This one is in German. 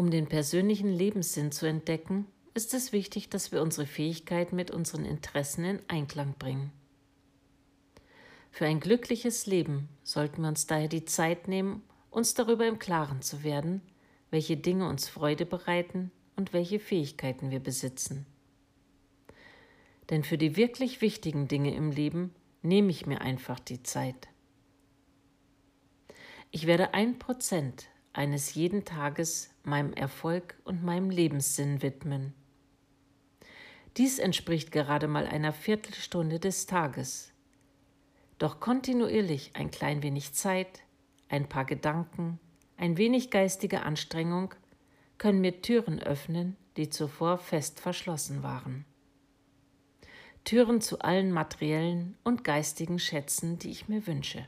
Um den persönlichen Lebenssinn zu entdecken, ist es wichtig, dass wir unsere Fähigkeiten mit unseren Interessen in Einklang bringen. Für ein glückliches Leben sollten wir uns daher die Zeit nehmen, uns darüber im Klaren zu werden, welche Dinge uns Freude bereiten und welche Fähigkeiten wir besitzen. Denn für die wirklich wichtigen Dinge im Leben nehme ich mir einfach die Zeit. Ich werde ein Prozent eines jeden Tages meinem Erfolg und meinem Lebenssinn widmen. Dies entspricht gerade mal einer Viertelstunde des Tages. Doch kontinuierlich ein klein wenig Zeit, ein paar Gedanken, ein wenig geistige Anstrengung können mir Türen öffnen, die zuvor fest verschlossen waren. Türen zu allen materiellen und geistigen Schätzen, die ich mir wünsche.